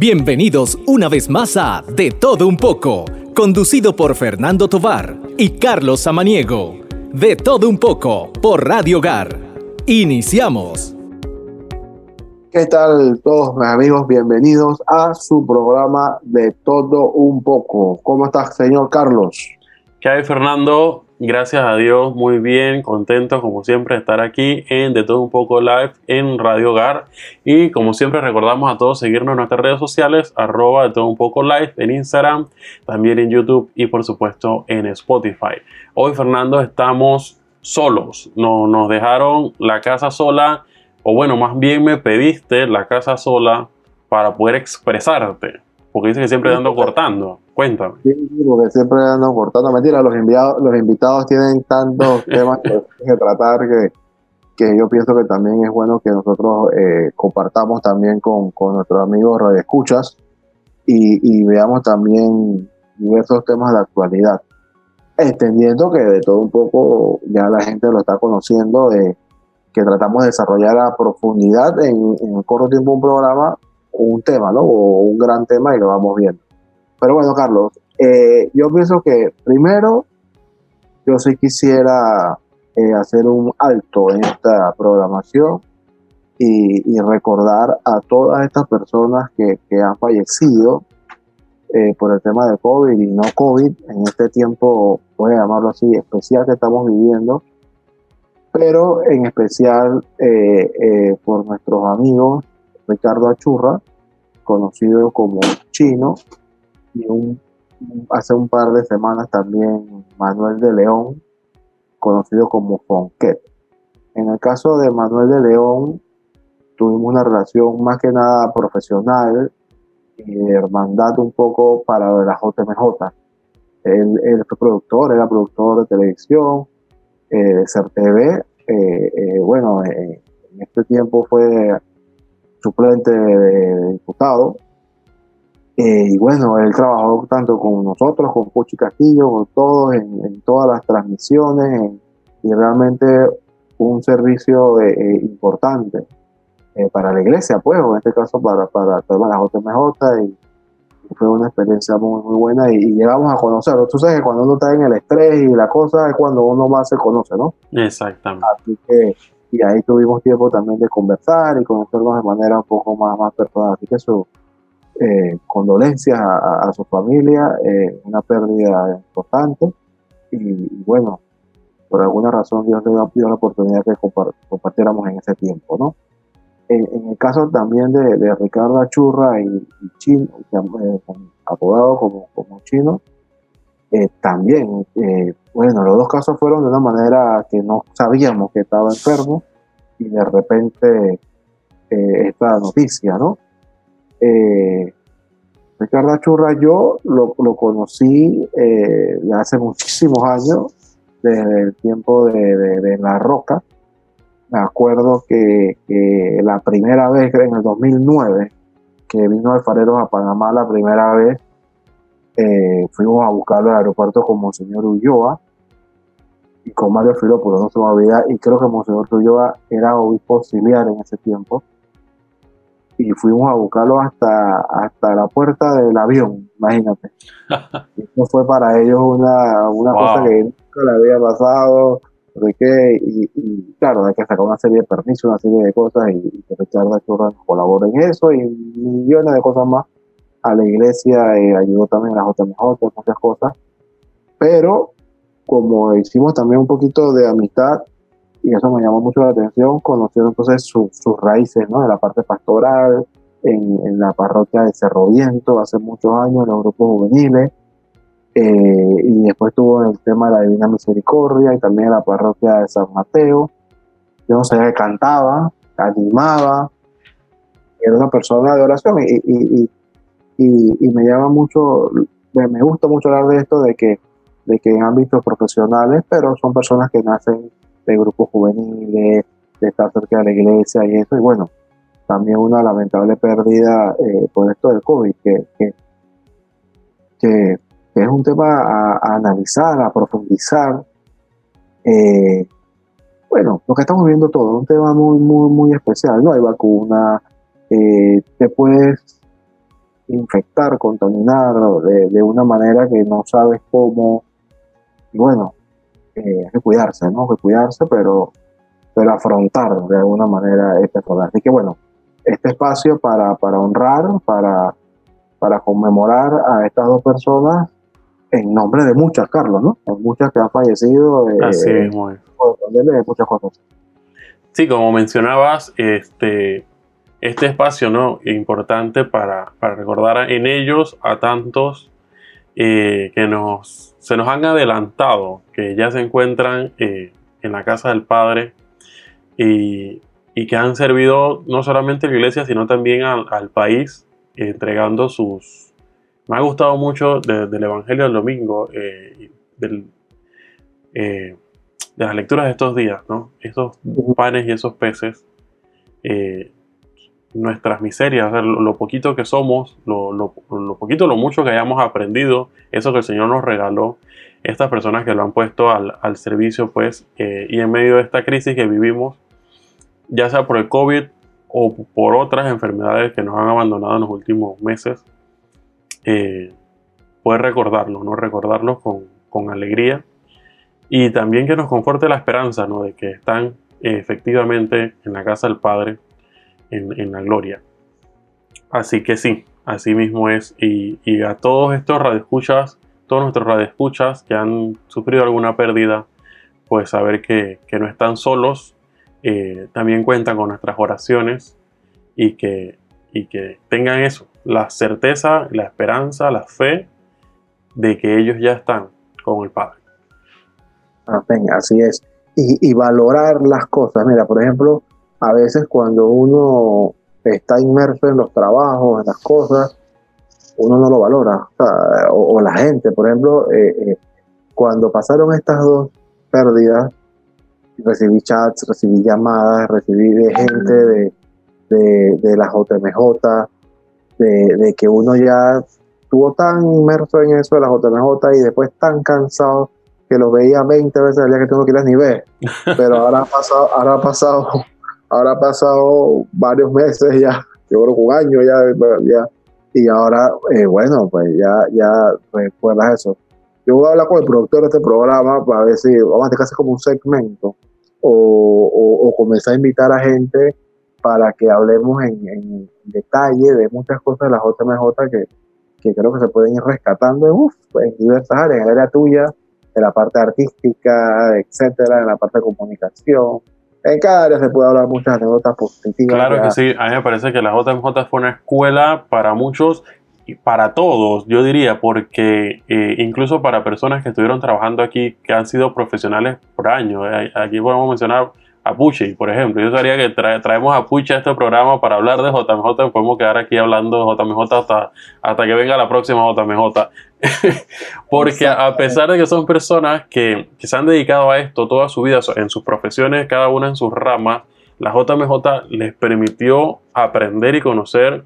Bienvenidos una vez más a De Todo Un poco, conducido por Fernando Tovar y Carlos Samaniego. De Todo Un poco por Radio Hogar. Iniciamos. ¿Qué tal todos mis amigos? Bienvenidos a su programa De Todo Un poco. ¿Cómo estás, señor Carlos? ¿Qué hay, Fernando? Gracias a Dios, muy bien, contento como siempre de estar aquí en De Todo Un Poco Live en Radio Hogar. Y como siempre recordamos a todos seguirnos en nuestras redes sociales, arroba De Todo Un Poco Live en Instagram, también en YouTube y por supuesto en Spotify. Hoy Fernando estamos solos, no, nos dejaron la casa sola, o bueno, más bien me pediste la casa sola para poder expresarte, porque dice que siempre ando cortando. Cuéntame. Sí, porque siempre ando cortando. Mentira, los invitados, los invitados tienen tantos temas que, tratar que, que, yo pienso que también es bueno que nosotros eh, compartamos también con, con nuestros amigos radioescuchas y, y veamos también diversos temas de actualidad. Entendiendo que de todo un poco ya la gente lo está conociendo, de que tratamos de desarrollar a profundidad en, en corto tiempo un programa, un tema, ¿no? O un gran tema y lo vamos viendo. Pero bueno, Carlos, eh, yo pienso que primero, yo sí quisiera eh, hacer un alto en esta programación y, recordar a todas estas personas que, han fallecido eh, por el tema de COVID y no COVID en este tiempo, voy a llamarlo así, especial que estamos viviendo, pero en especial por nuestros amigos Ricardo Achurra, conocido como Chino, y hace un par de semanas también Manuel de León, conocido como Fonquet. En el caso de Manuel de León, tuvimos una relación más que nada profesional y de hermandad un poco para la JMJ. Él, él, fue productor, era productor de televisión, eh, CERTV. Eh, eh, bueno, en este tiempo fue suplente de diputado eh, y bueno, él trabajó tanto con nosotros, con Puchi Castillo, con todos, en, todas las transmisiones, y realmente un servicio eh, eh, importante para la iglesia, pues, o en este caso para, para todas las JMJ, y, fue una experiencia muy, muy buena, y, llegamos a conocerlo. Tú sabes que cuando uno está en el estrés y la cosa es cuando uno más se conoce, ¿no? Exactamente. Así que, y ahí tuvimos tiempo también de conversar y conocernos de manera un poco más, más personal. Así que eso eh, condolencias a, su familia, eh, una pérdida importante y, bueno, por alguna razón Dios le dio la oportunidad que compartiéramos en ese tiempo, ¿no? En, el caso también de, Ricardo Achurra y, Chino, eh, apodado como, como Chino, también, bueno, los dos casos fueron de una manera que no sabíamos que estaba enfermo y de repente esta noticia, ¿no? Eh, Ricardo Churra yo lo, conocí eh, hace muchísimos años, desde el tiempo de, La Roca. Me acuerdo que, la primera vez, en el 2009, que vino Alfareros a Panamá la primera vez, eh, fuimos a buscarlo al aeropuerto con Monseñor Ulloa y con Mario Filópolis, no se me olvida, y creo que Monseñor Ulloa era obispo auxiliar en ese tiempo y fuimos a buscarlo hasta, hasta la puerta del avión, imagínate. Eso fue para ellos una, una cosa que nunca le había pasado, de que, y, claro, hay que sacar una serie de permisos, una serie de cosas, y, y Richard Churra colabora en eso, y millones de cosas más. A la iglesia eh, ayudó también a la JMJ, muchas cosas. Pero como hicimos también un poquito de amistad, y eso me llamó mucho la atención, conocer entonces sus raíces, ¿no? De la parte pastoral, en, la parroquia de Cerro Viento hace muchos años, en los grupos juveniles, eh, y después tuvo el tema de la Divina Misericordia y también en la parroquia de San Mateo. Yo no sé, cantaba, animaba, era una persona de oración y, y, y, me llama mucho, me gusta mucho hablar de esto, de que, de que en ámbitos profesionales, pero son personas que nacen de grupos juveniles, de estar cerca de la iglesia y eso. Y bueno, también una lamentable pérdida eh, por esto del COVID, que, que, es un tema a, analizar, a profundizar. Eh, bueno, lo que estamos viendo todo, un tema muy, muy, muy especial. No hay vacuna, eh, te puedes infectar, contaminar de, una manera que no sabes cómo. Y bueno, eh, hay que cuidarse, ¿no? Hay que cuidarse, pero, pero afrontar de alguna manera este problema. Así que bueno, este espacio para, para honrar, para, para conmemorar a estas dos personas en nombre de muchas, Carlos, ¿no? Hay muchas que han fallecido. Eh, Así mismo De muchas cosas. Sí, como mencionabas, este, este espacio ¿no? importante para, para recordar en ellos a tantos eh, que nos, se nos han adelantado, que ya se encuentran eh, en la casa del Padre y, y, que han servido no solamente a la iglesia, sino también al, al país, entregando sus... Me ha gustado mucho del Evangelio del Domingo, eh, del, de las lecturas de estos días, ¿no? Esos panes y esos peces nuestras miserias, lo, poquito que somos, lo, lo, lo, poquito, lo mucho que hayamos aprendido, eso que el Señor nos regaló, estas personas que lo han puesto al, al servicio, pues, eh, y en medio de esta crisis que vivimos, ya sea por el COVID o por otras enfermedades que nos han abandonado en los últimos meses, eh, poder recordarlos, ¿no? Recordarlos con, con, alegría y también que nos conforte la esperanza, ¿no? De que están eh, efectivamente en la casa del Padre en, la gloria. Así que sí, así mismo es. Y, a todos estos radioescuchas, todos nuestros radioescuchas que han sufrido alguna pérdida, pues saber que, no están solos, eh, también cuentan con nuestras oraciones y que, y que tengan eso, la certeza, la esperanza, la fe de que ellos ya están con el Padre. Amén, así es. Y, y, valorar las cosas. Mira, por ejemplo, a veces cuando uno está inmerso en los trabajos, en las cosas, uno no lo valora. O, la gente, por ejemplo, eh, eh, cuando pasaron estas dos pérdidas, recibí chats, recibí llamadas, recibí de gente de, de, la JMJ, de, de, que uno ya estuvo tan inmerso en eso de la JMJ y después tan cansado que lo veía 20 veces al día que tú no quieres ni ver. Pero ahora ha pasado, ahora ha pasado ahora ha pasado varios meses ya, yo creo que un año ya, y ahora, eh, bueno, pues ya, ya recuerdas eso. Yo voy a hablar con el productor de este programa para ver si vamos a hacer como un segmento o, o, comenzar a invitar a gente para que hablemos en, detalle de muchas cosas de la JMJ que, que creo que se pueden ir rescatando en, en diversas áreas, en el área tuya, en la parte artística, etcétera, en la parte de comunicación, en cada área se puede hablar muchas anécdotas positivas. Claro que sí, a mí me parece que la JMJ fue una escuela para muchos y para todos, yo diría, porque eh, incluso para personas que estuvieron trabajando aquí, que han sido profesionales por años, eh, aquí podemos mencionar a Pucci, por ejemplo. Yo sabría que traemos a Pucci a este programa para hablar de JMJ, podemos quedar aquí hablando de JMJ hasta, hasta que venga la próxima JMJ. Porque a pesar de que son personas que, se han dedicado a esto toda su vida, en sus profesiones, cada una en sus ramas, la JMJ les permitió aprender y conocer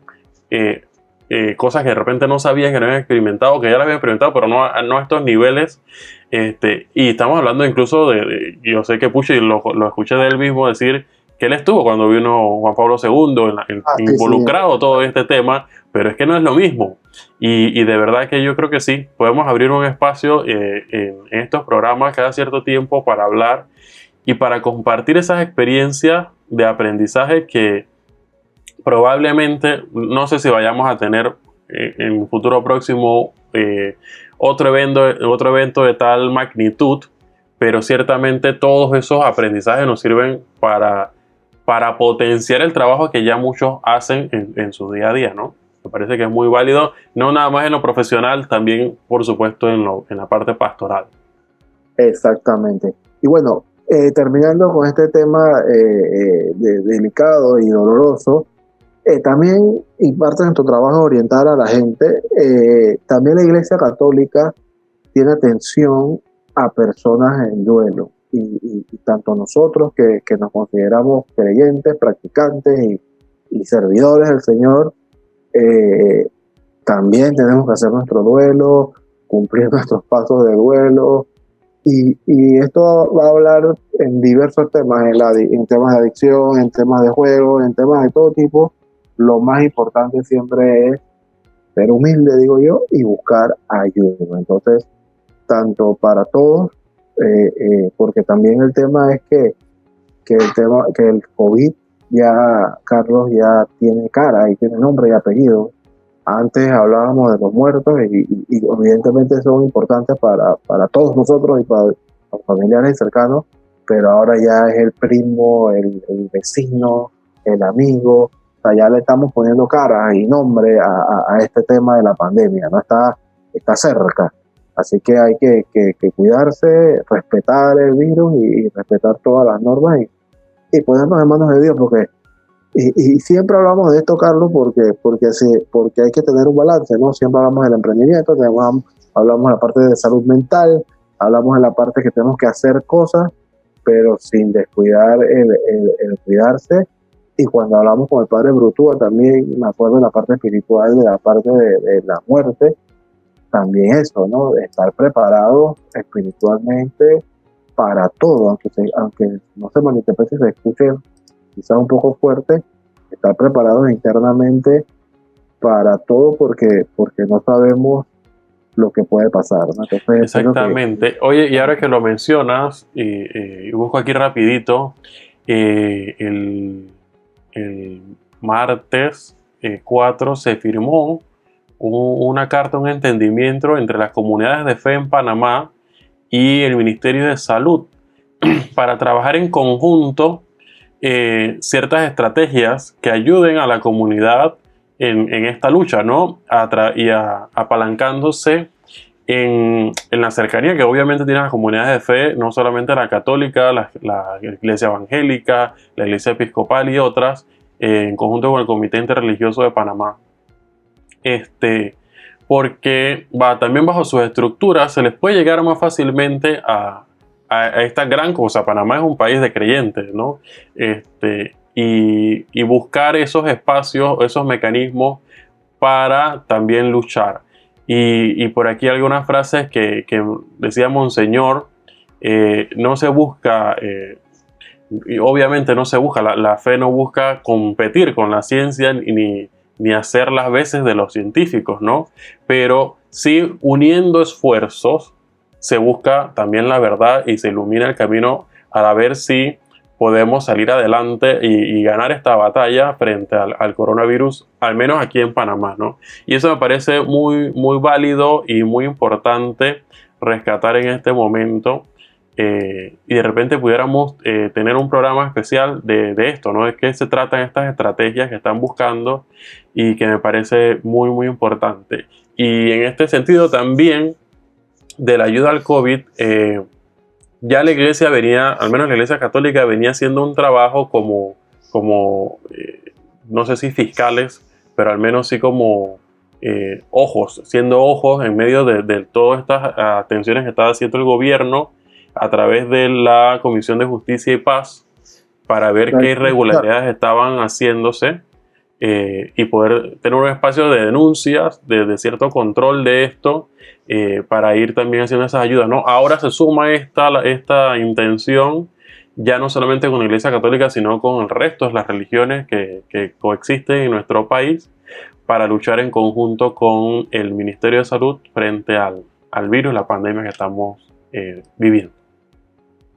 eh, eh, cosas que de repente no sabían que no habían experimentado, que ya las habían experimentado, pero no, no a estos niveles. Este, y estamos hablando incluso de, yo sé que Pucci lo, lo escuché de él mismo decir que él estuvo cuando vino Juan Pablo II ah, involucrado todo este tema, pero es que no es lo mismo. Y, y, de verdad que yo creo que sí, podemos abrir un espacio eh, en, estos programas cada cierto tiempo para hablar y para compartir esas experiencias de aprendizaje que probablemente, no sé si vayamos a tener eh, en un futuro próximo eh, otro, evento, otro evento de tal magnitud, pero ciertamente todos esos aprendizajes nos sirven para para potenciar el trabajo que ya muchos hacen en, su día a día, ¿no? Me parece que es muy válido, no nada más en lo profesional, también, por supuesto, en, lo, en la parte pastoral. Exactamente. Y bueno, eh, terminando con este tema eh, eh, delicado y doloroso, también, y parte de nuestro trabajo orientar a la gente, también la Iglesia Católica tiene atención a personas en duelo y, tanto nosotros que, nos consideramos creyentes, practicantes y, servidores del Señor, eh, también tenemos que hacer nuestro duelo, cumplir nuestros pasos de duelo. Y, esto va a hablar en diversos temas, en, en temas de adicción, en temas de juego, en temas de todo tipo. Lo más importante siempre es ser humilde, digo yo, y buscar ayuda. Entonces, tanto para todos, eh, eh, porque también el tema es que, que, el tema, que el COVID ya, Carlos, ya tiene cara y tiene nombre y apellido. Antes hablábamos de los muertos y, evidentemente son importantes para, para, todos nosotros y para los familiares cercanos, pero ahora ya es el primo, el, vecino, el amigo, ya le estamos poniendo cara y nombre a, este tema de la pandemia, ¿no? Está, está cerca. Así que hay que, cuidarse, respetar el virus y, respetar todas las normas y, ponernos en manos de Dios, porque y, siempre hablamos de esto, Carlos, porque, porque, sí, porque hay que tener un balance, ¿no? Siempre hablamos del emprendimiento, hablamos de la parte de salud mental, hablamos de la parte que tenemos que hacer cosas, pero sin descuidar el, el cuidarse y cuando hablamos con el padre Brutúa también me acuerdo de la parte espiritual, de la parte de, la muerte, también eso, ¿no? Estar preparado espiritualmente para todo, aunque, aunque no se malinterprete se escuche quizás un poco fuerte, estar preparados internamente para todo porque, porque no sabemos lo que puede pasar. Exactamente. Oye, y ahora que lo mencionas, y, busco aquí rapidito, eh, el el martes 4 eh, se firmó una carta, un entendimiento entre las comunidades de fe en Panamá y el Ministerio de Salud para trabajar en conjunto eh, ciertas estrategias que ayuden a la comunidad en, esta lucha, ¿no? y apalancándose en, la cercanía que obviamente tienen las comunidades de fe, no solamente la católica, la, iglesia evangélica, la iglesia episcopal y otras, eh, en conjunto con el Comité Interreligioso de Panamá. Este, porque va, también bajo sus estructuras se les puede llegar más fácilmente a, esta gran cosa. Panamá es un país de creyentes, ¿no? Este, y, buscar esos espacios, esos mecanismos para también luchar. Y, por aquí algunas frases que, decía Monseñor, eh, no se busca, eh, y obviamente no se busca, la, fe no busca competir con la ciencia ni, ni hacer las veces de los científicos, ¿no? Pero sí uniendo esfuerzos se busca también la verdad y se ilumina el camino a ver si podemos salir adelante y, ganar esta batalla frente al, coronavirus, al menos aquí en Panamá, ¿no? Y eso me parece muy, muy válido y muy importante rescatar en este momento. Eh, y de repente pudiéramos eh, tener un programa especial de, esto, ¿no? De qué se tratan estas estrategias que están buscando y que me parece muy, muy importante. Y en este sentido también de la ayuda al COVID, eh, ya la iglesia venía, al menos la iglesia católica venía haciendo un trabajo como, como no sé si fiscales, pero al menos sí como ojos, siendo ojos en medio de, todas estas atenciones que estaba haciendo el gobierno a través de la Comisión de Justicia y Paz para ver qué irregularidades estaban haciéndose eh, y poder tener un espacio de denuncias, de, cierto control de esto, eh, para ir también haciendo esas ayudas. ¿no? Ahora se suma esta, esta intención ya no solamente con la Iglesia Católica, sino con el resto de las religiones que, coexisten en nuestro país para luchar en conjunto con el Ministerio de Salud frente al, al virus, la pandemia que estamos eh, viviendo.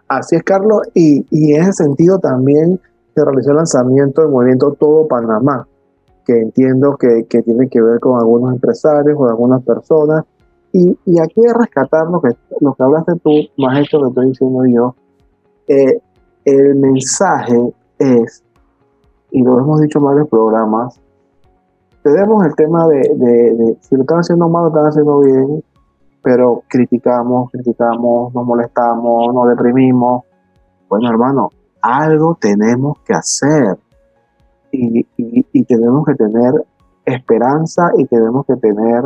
Así es, Carlos, y, y en ese sentido también se realizó el lanzamiento del movimiento Todo Panamá, que entiendo que, que, tiene que ver con algunos empresarios o algunas personas. Y, y aquí es rescatar lo que, lo que hablaste tú, más esto que estoy diciendo yo. Eh, el mensaje es, y lo hemos dicho en varios programas, tenemos el tema de, de, si lo están haciendo mal, lo están haciendo bien, pero criticamos, criticamos, nos molestamos, nos deprimimos. Bueno, hermano, algo tenemos que hacer y, tenemos que tener esperanza y tenemos que tener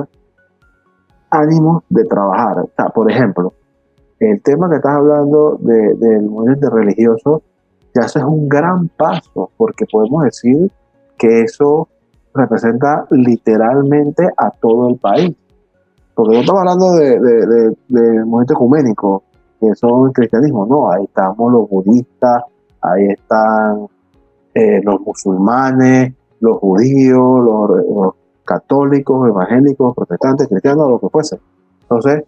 ánimo de trabajar. por ejemplo, el tema que estás hablando del movimiento religioso, ya eso es un gran paso, porque podemos decir que eso representa literalmente a todo el país. Porque no estamos hablando del de, movimiento ecuménico, que son el cristianismo, no, ahí estamos los budistas, ahí están eh, los musulmanes, los judíos, los, católicos, evangélicos, protestantes, cristianos, lo que fuese. Entonces,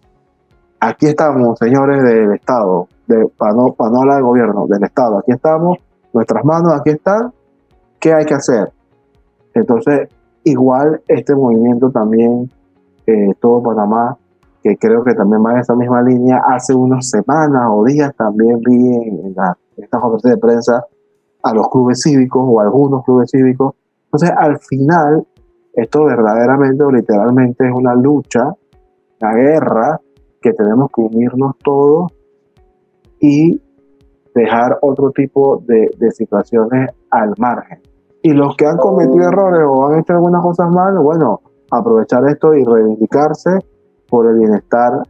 aquí estamos, señores del Estado, de, para, no, para no hablar del gobierno, del Estado, aquí estamos, nuestras manos aquí están, ¿qué hay que hacer? Entonces, igual este movimiento también, eh, todo Panamá, que creo que también va en esa misma línea, hace unas semanas o días también vi en, la, esta conferencia de prensa a los clubes cívicos o algunos clubes cívicos. Entonces, al final, esto verdaderamente o literalmente es una lucha, una guerra que tenemos que unirnos todos y dejar otro tipo de, de situaciones al margen. Y los que han cometido errores o han hecho algunas cosas mal, bueno, aprovechar esto y reivindicarse por el bienestar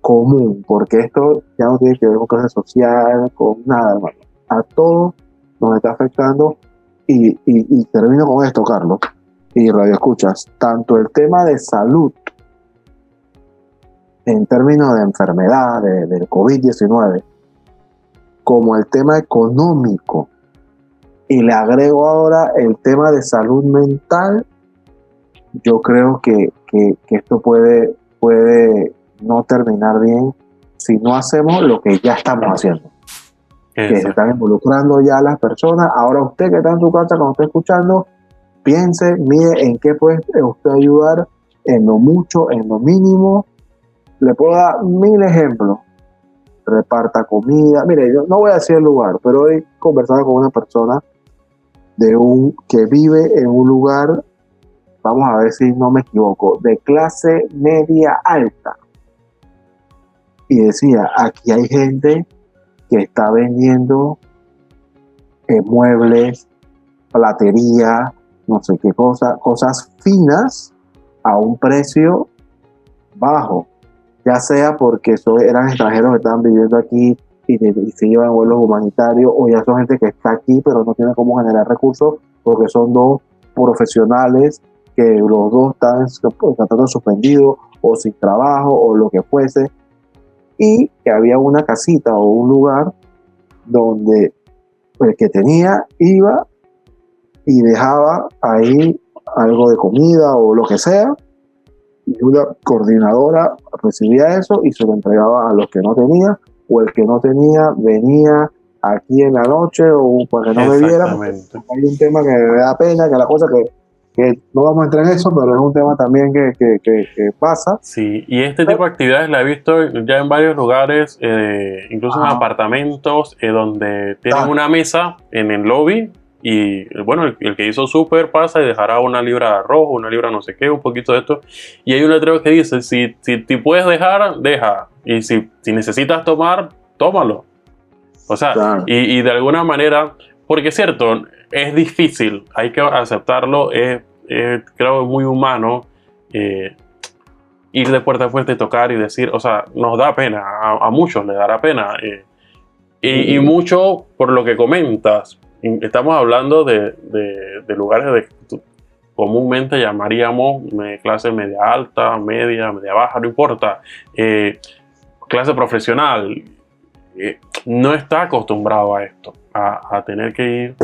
común, porque esto ya no tiene que ver con clase social, con nada, hermano. A todos nos está afectando y, y, termino con esto, Carlos, y Radio Escuchas, tanto el tema de salud en términos de enfermedad, del COVID-19, como el tema económico y le agrego ahora el tema de salud mental, yo creo que, esto puede, puede no terminar bien si no hacemos lo que ya estamos haciendo. Que se están involucrando ya las personas. Ahora usted que está en su casa, cuando está escuchando, piense, mire en qué puede usted ayudar, en lo mucho, en lo mínimo. Le puedo dar mil ejemplos. Reparta comida. Mire, yo no voy a decir el lugar, pero he conversado con una persona de un que vive en un lugar, vamos a ver si no me equivoco, de clase media alta. Y decía, aquí hay gente que está vendiendo eh, muebles, platería, no sé qué cosa, cosas finas a un precio bajo, ya sea porque eran extranjeros que estaban viviendo aquí y, se llevan vuelos humanitarios o ya son gente que está aquí pero no tiene cómo generar recursos porque son dos profesionales que los dos están tratando suspendidos o sin trabajo o lo que fuese y que había una casita o un lugar donde el que tenía iba y dejaba ahí algo de comida o lo que sea y una coordinadora recibía eso y se lo entregaba a los que no tenían o el que no tenía venía aquí en la noche o para que no me viera. Hay un tema que me da pena, que la cosa que, que no vamos a entrar en eso, pero es un tema también que, que, que, pasa. Sí, y este tipo de actividades la he visto ya en varios lugares, eh, incluso en apartamentos, eh, donde tienen una mesa en el lobby y bueno, el, que hizo súper pasa y dejará una libra de arroz, una libra no sé qué, un poquito de esto. Y hay un letrero que dice, si, si te puedes dejar, deja. Y si, si necesitas tomar, tómalo. O sea, y, y, de alguna manera, porque es cierto, es difícil, hay que aceptarlo, es, es creo muy humano eh, ir de puerta a puerta y tocar y decir, o sea, nos da pena, a, muchos le dará pena. Eh, y, y, mucho por lo que comentas, estamos hablando de, de, lugares de comúnmente llamaríamos clase media alta, media, media baja, no importa, eh, clase profesional, no está acostumbrado a esto, a, tener que ir,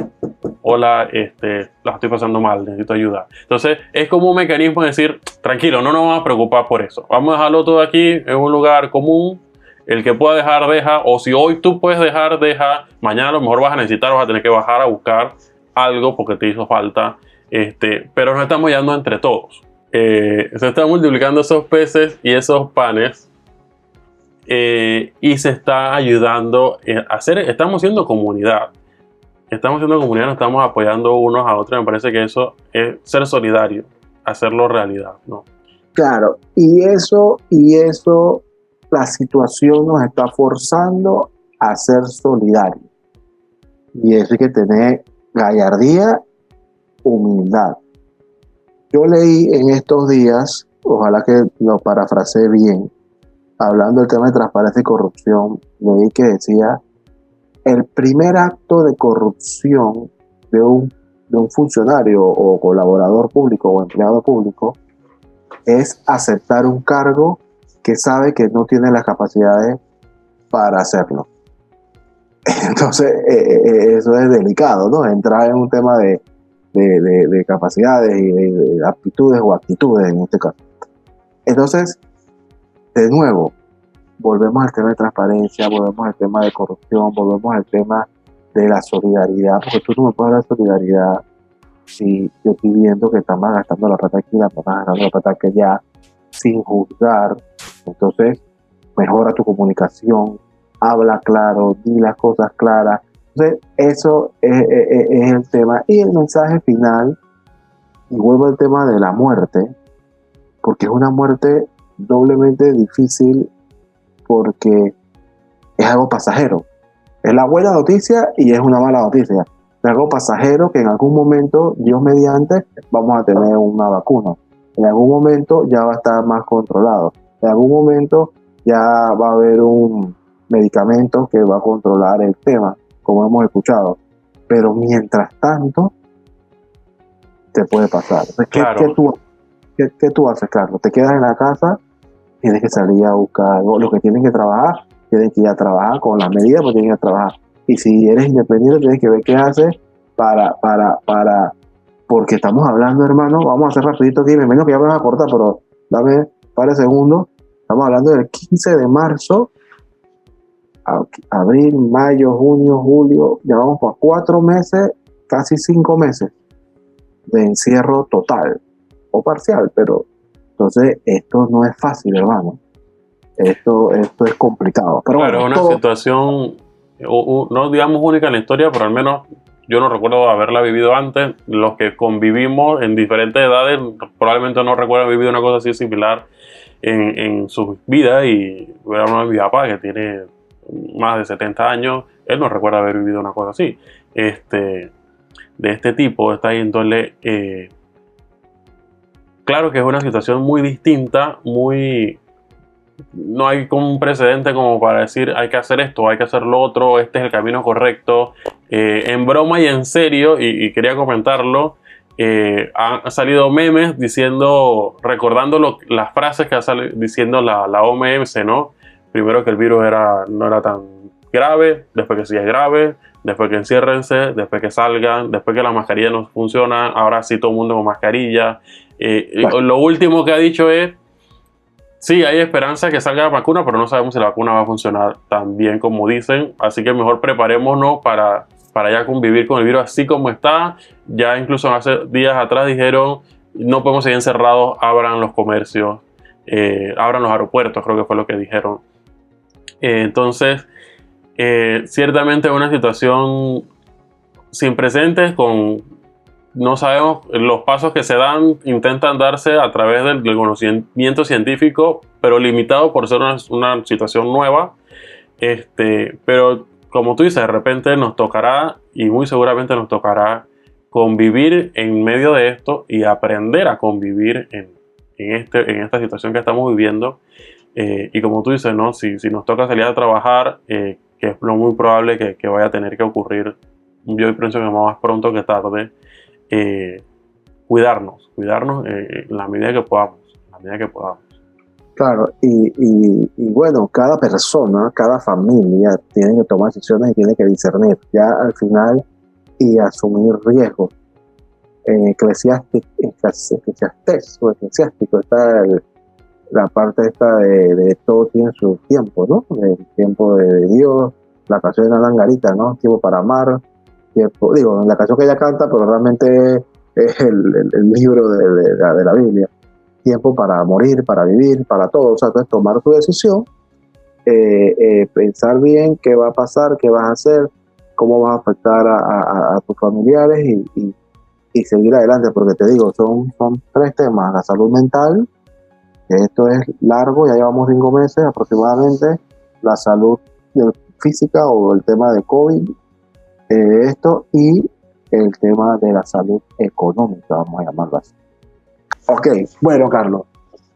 hola, este, la estoy pasando mal, necesito ayuda. Entonces es como un mecanismo de decir, tranquilo, no nos vamos a preocupar por eso, vamos a dejarlo todo aquí en un lugar común, el que pueda dejar, deja. O si hoy tú puedes dejar, deja. Mañana a lo mejor vas a necesitar, vas a tener que bajar a buscar algo porque te hizo falta. Este, pero nos estamos yendo entre todos. Eh, se están multiplicando esos peces y esos panes. Eh, y se está ayudando a hacer, estamos siendo comunidad. Estamos siendo comunidad, nos estamos apoyando unos a otros. Me parece que eso es ser solidario, hacerlo realidad, ¿no? Claro, y eso, y eso la situación nos está forzando a ser solidarios. Y eso hay que tener gallardía, humildad. Yo leí en estos días, ojalá que lo parafrasee bien, hablando del tema de transparencia y corrupción, leí que decía, el primer acto de corrupción de un, de un funcionario o colaborador público o empleado público es aceptar un cargo que sabe que no tiene las capacidades para hacerlo. Entonces, eh, eh, eh, eso es delicado, ¿no? Entrar en un tema de, de, capacidades y de, aptitudes o actitudes en este caso. Entonces, de nuevo, volvemos al tema de transparencia, volvemos al tema de corrupción, volvemos al tema de la solidaridad, porque tú no me puedes dar solidaridad si yo estoy viendo que estamos gastando la plata aquí, la estamos gastando la plata que ya, sin juzgar. Entonces, mejora tu comunicación, habla claro, di las cosas claras. Entonces, eso es, el tema. Y el mensaje final, y vuelvo al tema de la muerte, porque es una muerte doblemente difícil porque es algo pasajero. Es la buena noticia y es una mala noticia. Es algo pasajero que en algún momento, Dios mediante, vamos a tener una vacuna. En algún momento ya va a estar más controlado. En algún momento ya va a haber un medicamento que va a controlar el tema, como hemos escuchado. Pero mientras tanto, te puede pasar. ¿qué, tú, qué, tú haces, Carlos? ¿Te quedas en la casa? Tienes que salir a buscar algo. Los que tienen que trabajar, tienen que ir a trabajar con las medidas, pues tienen que trabajar. Y si eres independiente, tienes que ver qué haces para, para, para, porque estamos hablando, hermano, vamos a hacer rapidito aquí, menos que ya me van a cortar, pero dame un par de segundos. Estamos hablando del 15 de marzo, abril, mayo, junio, julio, ya vamos por cuatro meses, casi cinco meses de encierro total o parcial, pero entonces esto no es fácil, hermano. Esto, esto es complicado. Pero es una situación, no digamos única en la historia, pero al menos yo no recuerdo haberla vivido antes. Los que convivimos en diferentes edades probablemente no recuerdan vivido una cosa así similar en, en su vida y voy a hablar de mi papá que tiene más de 70 años, él no recuerda haber vivido una cosa así, este, de este tipo, de esta índole. Eh, claro que es una situación muy distinta, muy... No hay un precedente como para decir hay que hacer esto, hay que hacer lo otro, este es el camino correcto. Eh, en broma y en serio, y quería comentarlo, eh, han salido memes diciendo, recordando las frases que ha salido diciendo la, la, OMS, ¿no? Primero que el virus era, no era tan grave, después que sí grave, después que enciérrense, después que salgan, después que las mascarillas no funcionan, ahora sí todo el mundo con mascarilla. Eh, lo último que ha dicho es, sí, hay esperanza que salga la vacuna, pero no sabemos si la vacuna va a funcionar tan bien como dicen, así que mejor preparémonos para para ya convivir con el virus así como está. Ya incluso hace días atrás dijeron, no podemos seguir encerrados, abran los comercios, eh, abran los aeropuertos, creo que fue lo que dijeron. Eh, entonces, eh, ciertamente una situación sin precedentes, con no sabemos los pasos que se dan, intentan darse a través del, conocimiento científico, pero limitado por ser una, situación nueva. Este, pero como tú dices, de repente nos tocará y muy seguramente nos tocará convivir en medio de esto y aprender a convivir en, este, en esta situación que estamos viviendo. Eh, y como tú dices, ¿no? si, si nos toca salir a trabajar, eh, que es lo muy probable que, que, vaya a tener que ocurrir, yo pienso que más pronto que tarde, eh, cuidarnos, cuidarnos en la medida que podamos, en la medida que podamos. Claro, y, y, bueno, cada persona, cada familia tiene que tomar decisiones y tiene que discernir ya al final y asumir riesgos. En eclesiástico, o eclesiástico está la parte esta de, todo tiene su tiempo, ¿no? El tiempo de, Dios, la canción de la Langarita, ¿no? Tiempo para amar, tiempo, digo, la canción que ella canta, pero realmente es el, el, libro de, de la Biblia tiempo para morir, para vivir, para todo. O sea, entonces tomar tu decisión, eh, eh, pensar bien qué va a pasar, qué vas a hacer, cómo vas a afectar a, tus familiares y, seguir adelante, porque te digo, son, son tres temas, la salud mental, que esto es largo, ya llevamos cinco meses aproximadamente, la salud física o el tema de COVID, eh, esto y el tema de la salud económica, vamos a llamarlo así. Ok, bueno, Carlos,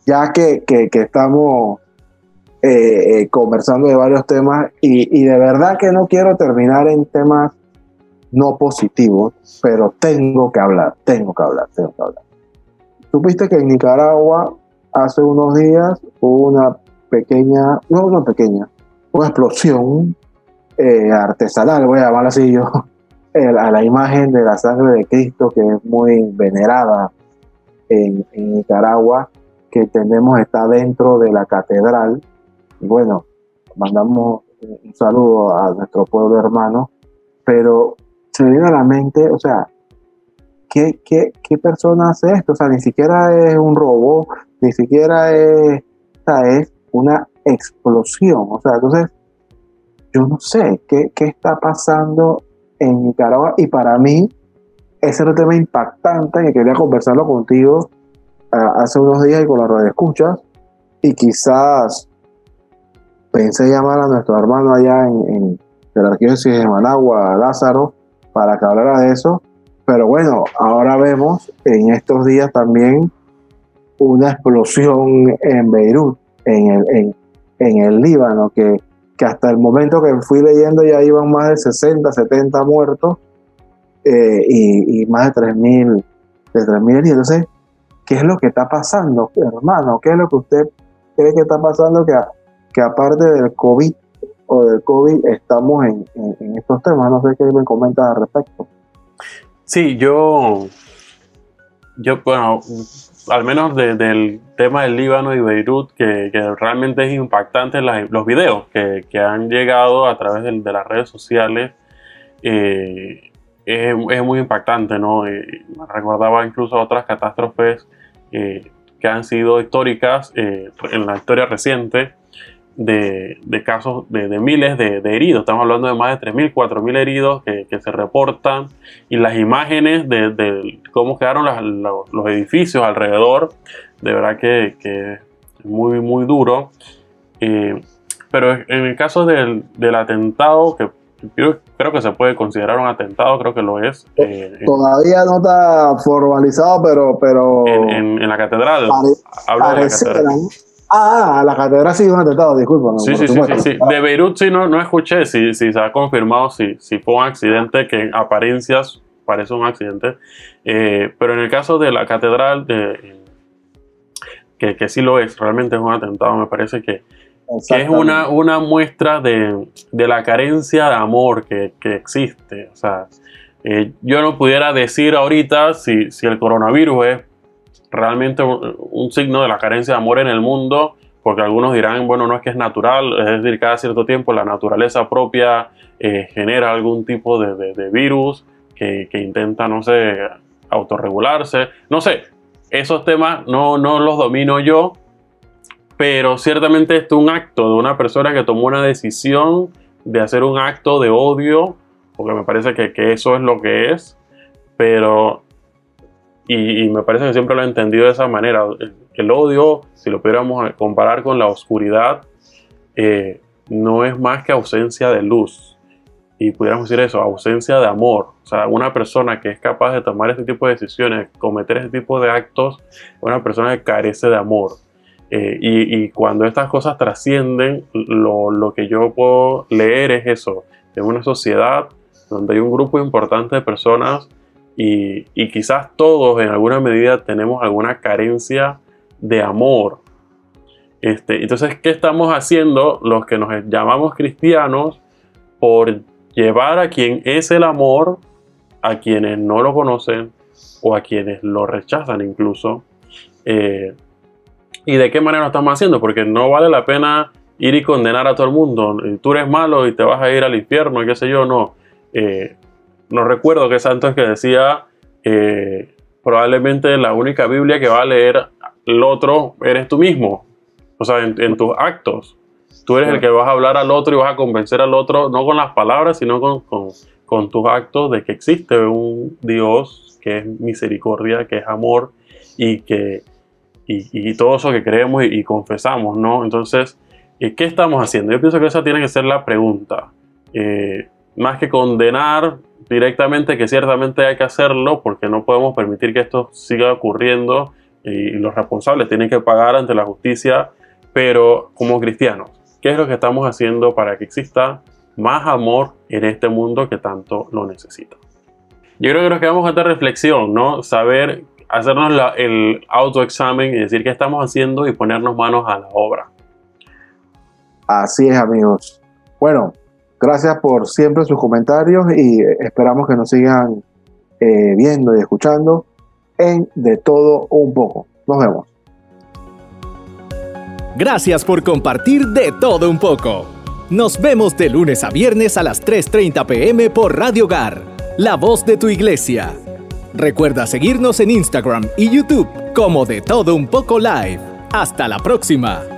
ya que, estamos eh, eh, conversando de varios temas y, de verdad que no quiero terminar en temas no positivos, pero tengo que hablar, tengo que hablar, tengo que hablar. Supiste que en Nicaragua hace unos días hubo una pequeña, no una pequeña, una explosión eh, artesanal, voy a llamarla así yo, a la imagen de la sangre de Cristo, que es muy venerada en, Nicaragua, que tenemos está dentro de la catedral. Y bueno, mandamos un saludo a nuestro pueblo hermano, pero se viene a la mente, o sea, ¿qué, qué, qué persona hace esto? O sea, ni siquiera es un robo, ni siquiera es, es una explosión. O sea, entonces, yo no sé qué, qué está pasando en Nicaragua y para mí ese era un tema impactante que quería conversarlo contigo ah, hace unos días y con la radio escuchas y quizás pensé llamar a nuestro hermano allá en, en de la arquidiócesis de Managua, Lázaro, para que hablara de eso. Pero bueno, ahora vemos en estos días también una explosión en Beirut, en el, en, en el Líbano, que, que, hasta el momento que fui leyendo ya iban más de 60, 70 muertos eh, y, más de 3.000 de 3.000 heridos. Entonces, ¿qué es lo que está pasando, hermano? ¿Qué es lo que usted cree que está pasando que, que aparte del COVID o del COVID estamos en, en, estos temas? No sé qué me comentas al respecto. Sí, yo, yo bueno, al menos del tema del Líbano y Beirut, que, realmente es impactante los videos que, han llegado a través de, las redes sociales. Eh, es, muy impactante, ¿no? Eh, recordaba incluso otras catástrofes eh, que han sido históricas en la historia reciente de, casos de, miles de, heridos. Estamos hablando de más de 3.000, 4.000 heridos que, se reportan y las imágenes de, cómo quedaron los edificios alrededor, de verdad que, es muy, muy duro. Eh, pero en el caso del, atentado, que yo creo que se puede considerar un atentado, creo que lo es. Eh, Todavía no está formalizado, pero... pero en, la catedral. hablo de la catedral. Ah, la catedral sí un atentado, disculpa. Sí, sí, sí, sí, De Beirut sí no, no escuché si, si se ha confirmado si, si fue un accidente que en apariencias parece un accidente. Eh, pero en el caso de la catedral, de, que, que, sí lo es, realmente es un atentado, me parece que, es una, una muestra de, de, la carencia de amor que, que existe. O sea, eh, yo no pudiera decir ahorita si, si el coronavirus es realmente un, signo de la carencia de amor en el mundo, porque algunos dirán, bueno, no es que es natural, es decir, cada cierto tiempo la naturaleza propia eh, genera algún tipo de, virus que, intenta, no sé, autorregularse, no sé, esos temas no, no los domino yo, pero ciertamente esto es un acto de una persona que tomó una decisión de hacer un acto de odio, porque me parece que, que eso es lo que es, pero y, me parece que siempre lo he entendido de esa manera. El, odio, si lo pudiéramos comparar con la oscuridad, eh, no es más que ausencia de luz. Y pudiéramos decir eso, ausencia de amor. O sea, una persona que es capaz de tomar este tipo de decisiones, cometer este tipo de actos, es una persona que carece de amor. Eh, y, cuando estas cosas trascienden, lo, lo que yo puedo leer es eso, en una sociedad donde hay un grupo importante de personas y, quizás todos en alguna medida tenemos alguna carencia de amor. Este, entonces, ¿qué estamos haciendo los que nos llamamos cristianos por llevar a quien es el amor a quienes no lo conocen o a quienes lo rechazan incluso? Eh, ¿Y de qué manera lo estamos haciendo? Porque no vale la pena ir y condenar a todo el mundo. Tú eres malo y te vas a ir al infierno, qué sé yo, no. Eh, no recuerdo qué santo es que decía, eh, probablemente la única Biblia que va a leer el otro eres tú mismo, o sea, en, tus actos. Tú eres el que vas a hablar al otro y vas a convencer al otro, no con las palabras, sino con, con, tus actos de que existe un Dios que es misericordia, que es amor y que y, todo eso que creemos y, confesamos, ¿no? Entonces, eh, ¿qué estamos haciendo? Yo pienso que esa tiene que ser la pregunta. Eh, más que condenar directamente, que ciertamente hay que hacerlo porque no podemos permitir que esto siga ocurriendo y los responsables tienen que pagar ante la justicia, pero como cristianos, ¿qué es lo que estamos haciendo para que exista más amor en este mundo que tanto lo necesita? Yo creo que nos quedamos con esta reflexión, ¿no? Saber hacernos el autoexamen y decir qué estamos haciendo y ponernos manos a la obra. Así es, amigos. Bueno, gracias por siempre sus comentarios y esperamos que nos sigan eh, viendo y escuchando en De Todo Un poco. Nos vemos. Gracias por compartir De Todo Un poco. Nos vemos de lunes a viernes a las 3.30 pm por Radio Gar, la voz de tu iglesia. Recuerda seguirnos en Instagram y YouTube como De Todo Un poco Live. Hasta la próxima.